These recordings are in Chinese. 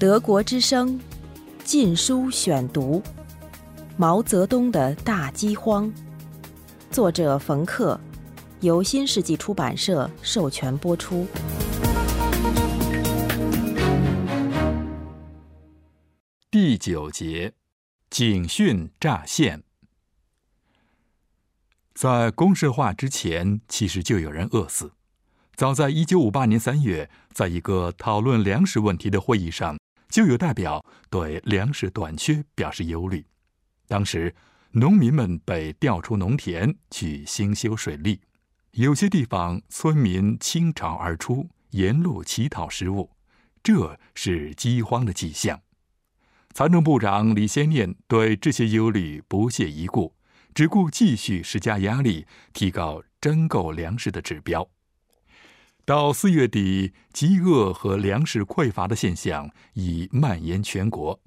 德国之声《禁书选读》：毛泽东的大饥荒，作者冯克，由新世纪出版社授权播出。第九节，警讯乍现。在公社化之前，其实就有人饿死。早在一九五八年三月，在一个讨论粮食问题的会议上，就有代表对粮食短缺表示忧虑。当时，农民们被调出农田去兴修水利，有些地方村民倾巢而出，沿路乞讨食物，这是饥荒的迹象。财政部长李先念对这些忧虑不屑一顾，只顾继续施加压力，提高征购粮食的指标。到四月底，饥饿和粮食匮乏的现象已蔓延全国。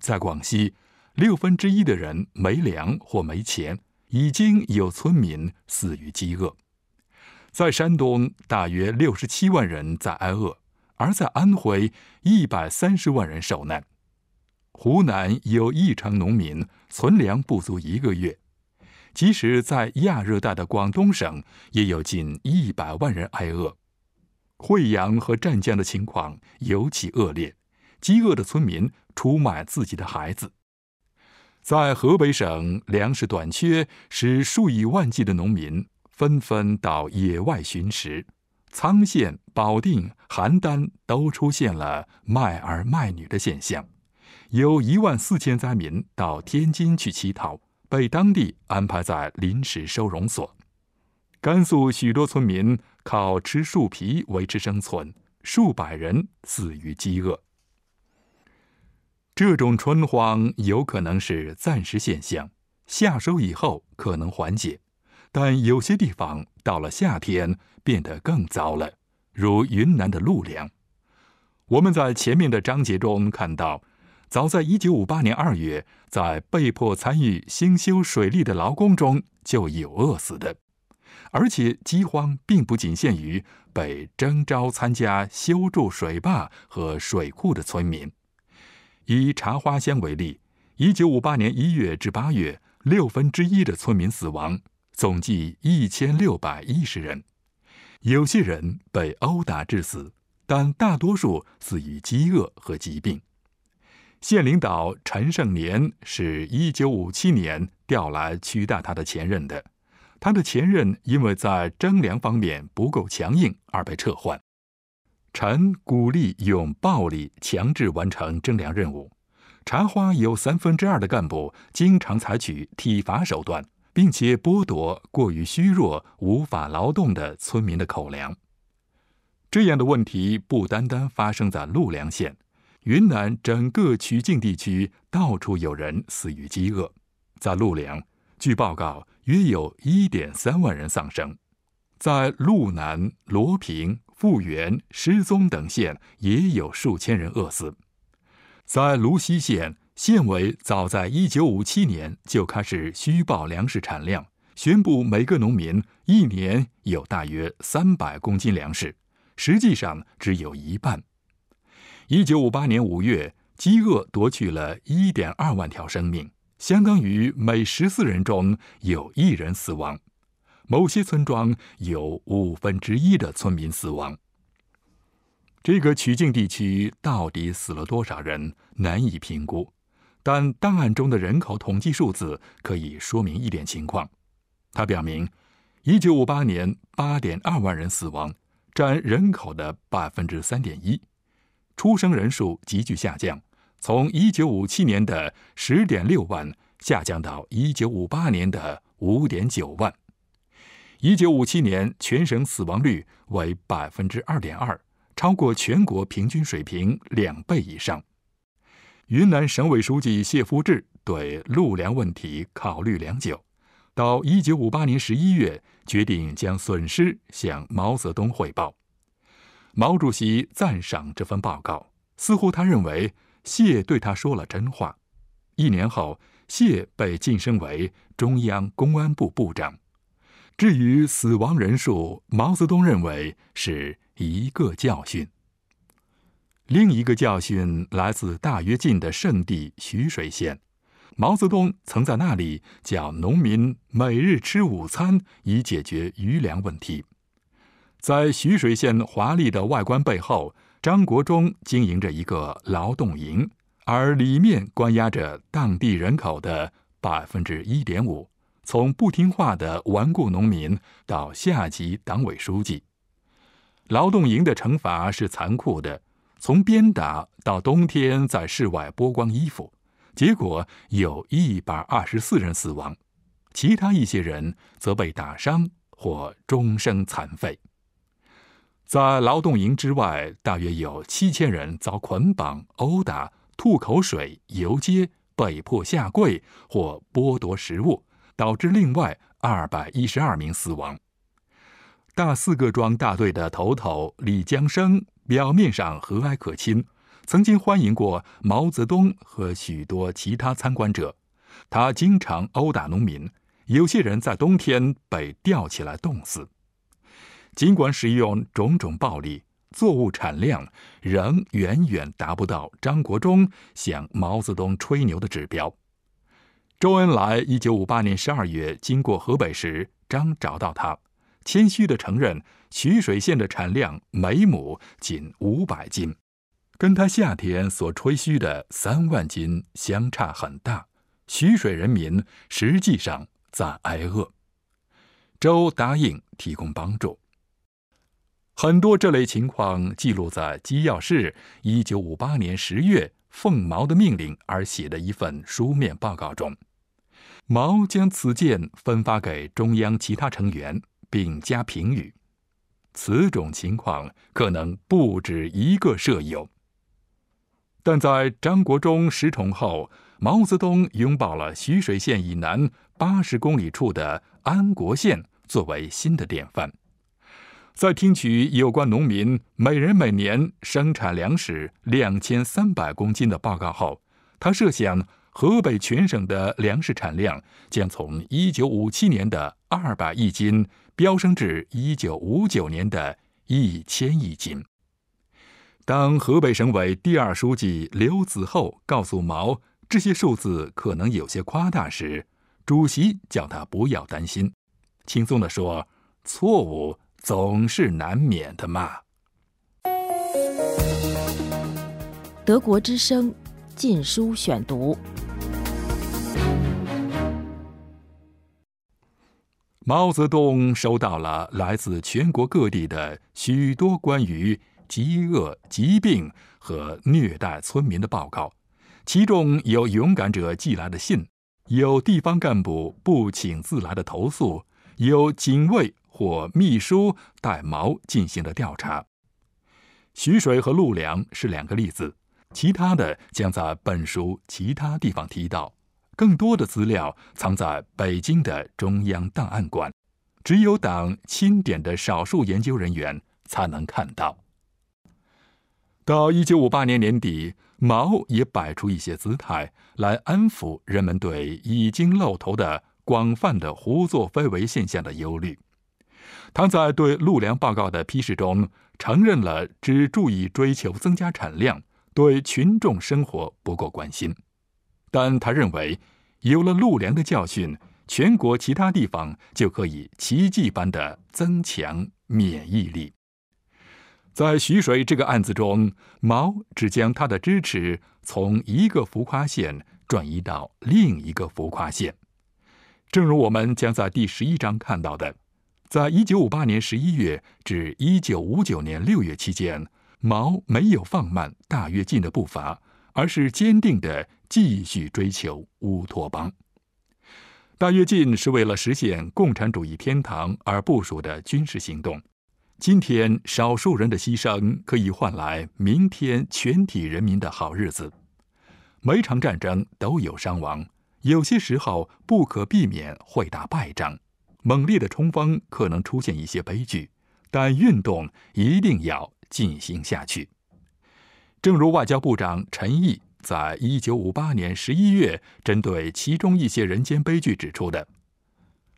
在广西，六分之一的人没粮或没钱，已经有村民死于饥饿。在山东，大约六十七万人在挨饿；而在安徽，一百三十万人受难。湖南有一成农民存粮不足一个月。即使在亚热带的广东省，也有近一百万人挨饿。惠阳和湛江的情况尤其恶劣，饥饿的村民出卖自己的孩子。在河北省，粮食短缺使数以万计的农民纷纷到野外寻食，沧县、保定、邯郸都出现了卖儿卖女的现象，有一万四千灾民到天津去乞讨，被当地安排在临时收容所。甘肃许多村民。靠吃树皮维持生存，数百人死于饥饿。这种春荒有可能是暂时现象，夏收以后可能缓解，但有些地方到了夏天变得更糟了，如云南的陆良。我们在前面的章节中看到，早在一九五八年二月，在被迫参与兴修水利的劳工中就有饿死的。而且饥荒并不仅限于被征召参加修筑水坝和水库的村民。以茶花乡为例，一九五八年一月至八月，六分之一的村民死亡，总计一千六百一十人。有些人被殴打致死，但大多数死于饥饿和疾病。县领导陈胜年是一九五七年调来取代他的前任的。他的前任因为在征粮方面不够强硬而被撤换。陈鼓励用暴力强制完成征粮任务。茶花有三分之二的干部经常采取体罚手段，并且剥夺过于虚弱、无法劳动的村民的口粮。这样的问题不单单发生在陆良县，云南整个曲靖地区到处有人死于饥饿。在陆良，据报告。约有一点三万人丧生，在路南、罗平、富源、失踪等县也有数千人饿死。在泸溪县，县委早在一九五七年就开始虚报粮食产量，宣布每个农民一年有大约三百公斤粮食，实际上只有一半。一九五八年五月，饥饿夺去了一点二万条生命。相当于每十四人中有一人死亡，某些村庄有五分之一的村民死亡。这个曲靖地区到底死了多少人难以评估，但档案中的人口统计数字可以说明一点情况。它表明，一九五八年八点二万人死亡，占人口的百分之三点一，出生人数急剧下降。从一九五七年的十点六万下降到一九五八年的五点九万，一九五七年全省死亡率为百分之二点二，超过全国平均水平两倍以上。云南省委书记谢福志对陆粮问题考虑良久，到一九五八年十一月，决定将损失向毛泽东汇报。毛主席赞赏这份报告，似乎他认为。谢对他说了真话。一年后，谢被晋升为中央公安部部长。至于死亡人数，毛泽东认为是一个教训。另一个教训来自大跃进的圣地徐水县。毛泽东曾在那里叫农民每日吃午餐，以解决余粮问题。在徐水县华丽的外观背后，张国忠经营着一个劳动营，而里面关押着当地人口的百分之一点五，从不听话的顽固农民到下级党委书记。劳动营的惩罚是残酷的，从鞭打到冬天在室外剥光衣服。结果有一百二十四人死亡，其他一些人则被打伤或终生残废。在劳动营之外，大约有七千人遭捆绑、殴打、吐口水、游街、被迫下跪或剥夺食物，导致另外二百一十二名死亡。大四个庄大队的头头李江生表面上和蔼可亲。曾经欢迎过毛泽东和许多其他参观者，他经常殴打农民，有些人在冬天被吊起来冻死。尽管使用种种暴力，作物产量仍远远达不到张国忠向毛泽东吹牛的指标。周恩来一九五八年十二月经过河北时，张找到他，谦虚地承认徐水县的产量每亩仅五百斤。跟他夏天所吹嘘的三万斤相差很大，徐水人民实际上在挨饿。周答应提供帮助。很多这类情况记录在机要室一九五八年十月奉毛的命令而写的一份书面报告中。毛将此件分发给中央其他成员，并加评语：此种情况可能不止一个舍友。但在张国忠失宠后，毛泽东拥抱了徐水县以南八十公里处的安国县作为新的典范。在听取有关农民每人每年生产粮食两千三百公斤的报告后，他设想河北全省的粮食产量将从一九五七年的二百亿斤飙升至一九五九年的一千亿斤。当河北省委第二书记刘子厚告诉毛这些数字可能有些夸大时，主席叫他不要担心，轻松地说：“错误总是难免的嘛。”德国之声《禁书选读》，毛泽东收到了来自全国各地的许多关于。饥饿、疾病和虐待村民的报告，其中有勇敢者寄来的信，有地方干部不请自来的投诉，由警卫或秘书代毛进行的调查。徐水和陆良是两个例子，其他的将在本书其他地方提到。更多的资料藏在北京的中央档案馆，只有党钦点的少数研究人员才能看到。到一九五八年年底，毛也摆出一些姿态来安抚人们对已经露头的广泛的胡作非为现象的忧虑。他在对陆良报告的批示中承认了只注意追求增加产量，对群众生活不够关心。但他认为，有了陆良的教训，全国其他地方就可以奇迹般的增强免疫力。在徐水这个案子中，毛只将他的支持从一个浮夸县转移到另一个浮夸县。正如我们将在第十一章看到的，在一九五八年十一月至一九五九年六月期间，毛没有放慢大跃进的步伐，而是坚定地继续追求乌托邦。大跃进是为了实现共产主义天堂而部署的军事行动。今天少数人的牺牲可以换来明天全体人民的好日子。每场战争都有伤亡，有些时候不可避免会打败仗。猛烈的冲锋可能出现一些悲剧，但运动一定要进行下去。正如外交部长陈毅在一九五八年十一月针对其中一些人间悲剧指出的：“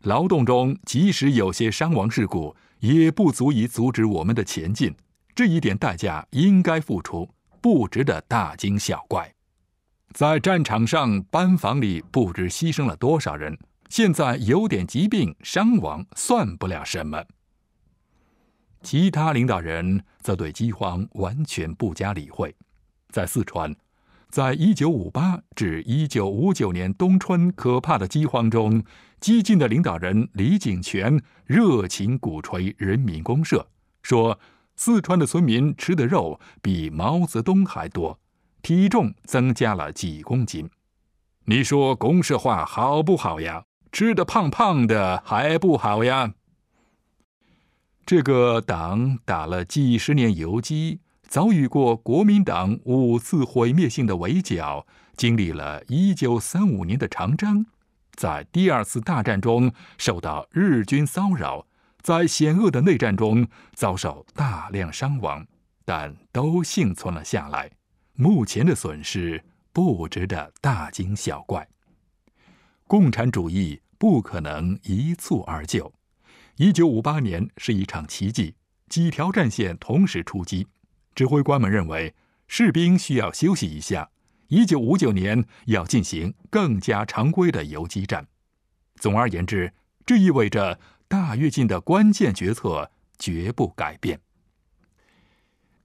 劳动中即使有些伤亡事故。”也不足以阻止我们的前进，这一点代价应该付出，不值得大惊小怪。在战场上，班房里不知牺牲了多少人，现在有点疾病伤亡算不了什么。其他领导人则对饥荒完全不加理会。在四川，在一九五八至一九五九年冬春可怕的饥荒中，激进的领导人李井泉热情鼓吹人民公社，说四川的村民吃的肉比毛泽东还多。体重增加了几公斤，你说公社化好不好呀？吃的胖胖的还不好呀？这个党打了几十年游击，遭遇过国民党五次毁灭性的围剿，经历了一九三五年的长征，在第二次大战中受到日军骚扰，在险恶的内战中遭受大量伤亡，但都幸存了下来。目前的损失不值得大惊小怪。共产主义不可能一蹴而就。一九五八年是一场奇迹，几条战线同时出击，指挥官们认为士兵需要休息一下。一九五九年要进行更加常规的游击战。总而言之，这意味着大跃进的关键决策绝不改变。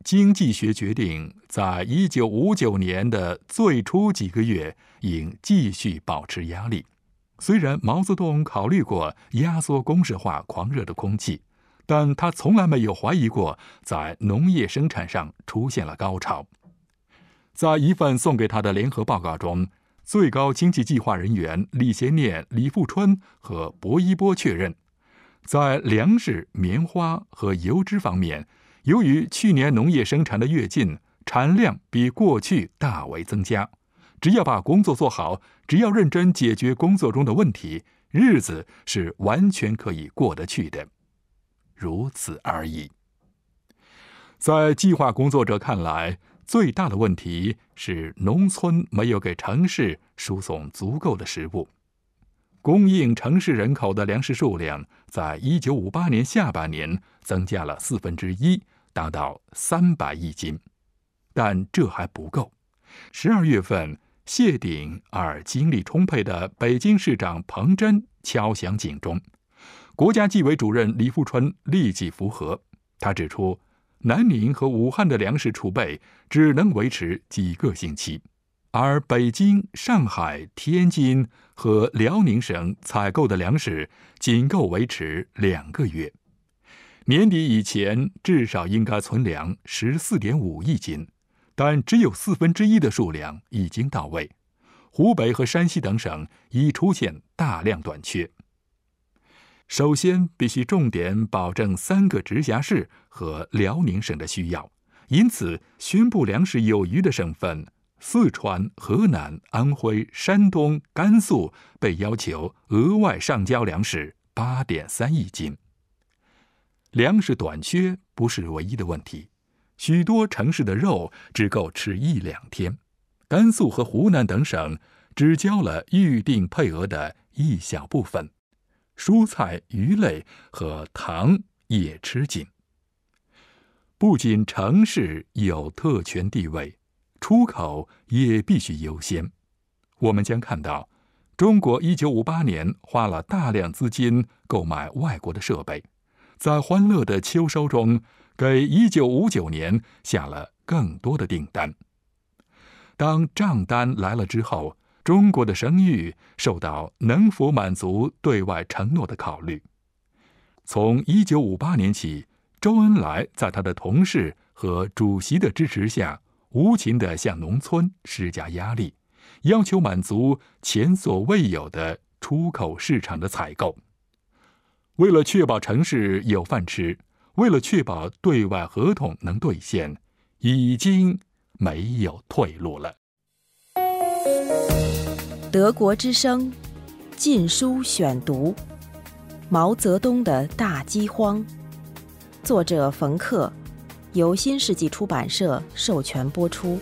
经济学决定，在一九五九年的最初几个月应继续保持压力。虽然毛泽东考虑过压缩公式化狂热的空气，但他从来没有怀疑过在农业生产上出现了高潮。在一份送给他的联合报告中，最高经济计划人员李先念、李富春和薄一波确认，在粮食、棉花和油脂方面。由于去年农业生产的跃进，产量比过去大为增加。只要把工作做好，只要认真解决工作中的问题，日子是完全可以过得去的。如此而已。在计划工作者看来，最大的问题是农村没有给城市输送足够的食物，供应城市人口的粮食数量，在一九五八年下半年增加了四分之一。达到三百亿斤，但这还不够。十二月份，谢顶而精力充沛的北京市长彭真敲响警钟，国家纪委主任李富春立即符合。他指出，南宁和武汉的粮食储备只能维持几个星期，而北京、上海、天津和辽宁省采购的粮食仅够维持两个月。年底以前至少应该存粮十四点五亿斤，但只有四分之一的数量已经到位。湖北和山西等省已出现大量短缺。首先，必须重点保证三个直辖市和辽宁省的需要，因此宣布粮食有余的省份四川、河南、安徽、山东、甘肃被要求额外上交粮食八点三亿斤。粮食短缺不是唯一的问题，许多城市的肉只够吃一两天。甘肃和湖南等省只交了预定配额的一小部分，蔬菜、鱼类和糖也吃紧。不仅城市有特权地位，出口也必须优先。我们将看到，中国一九五八年花了大量资金购买外国的设备。在欢乐的秋收中，给一九五九年下了更多的订单。当账单来了之后，中国的声誉受到能否满足对外承诺的考虑。从一九五八年起，周恩来在他的同事和主席的支持下，无情地向农村施加压力，要求满足前所未有的出口市场的采购。为了确保城市有饭吃，为了确保对外合同能兑现，已经没有退路了。德国之声《禁书选读》：毛泽东的大饥荒，作者冯克，由新世纪出版社授权播出。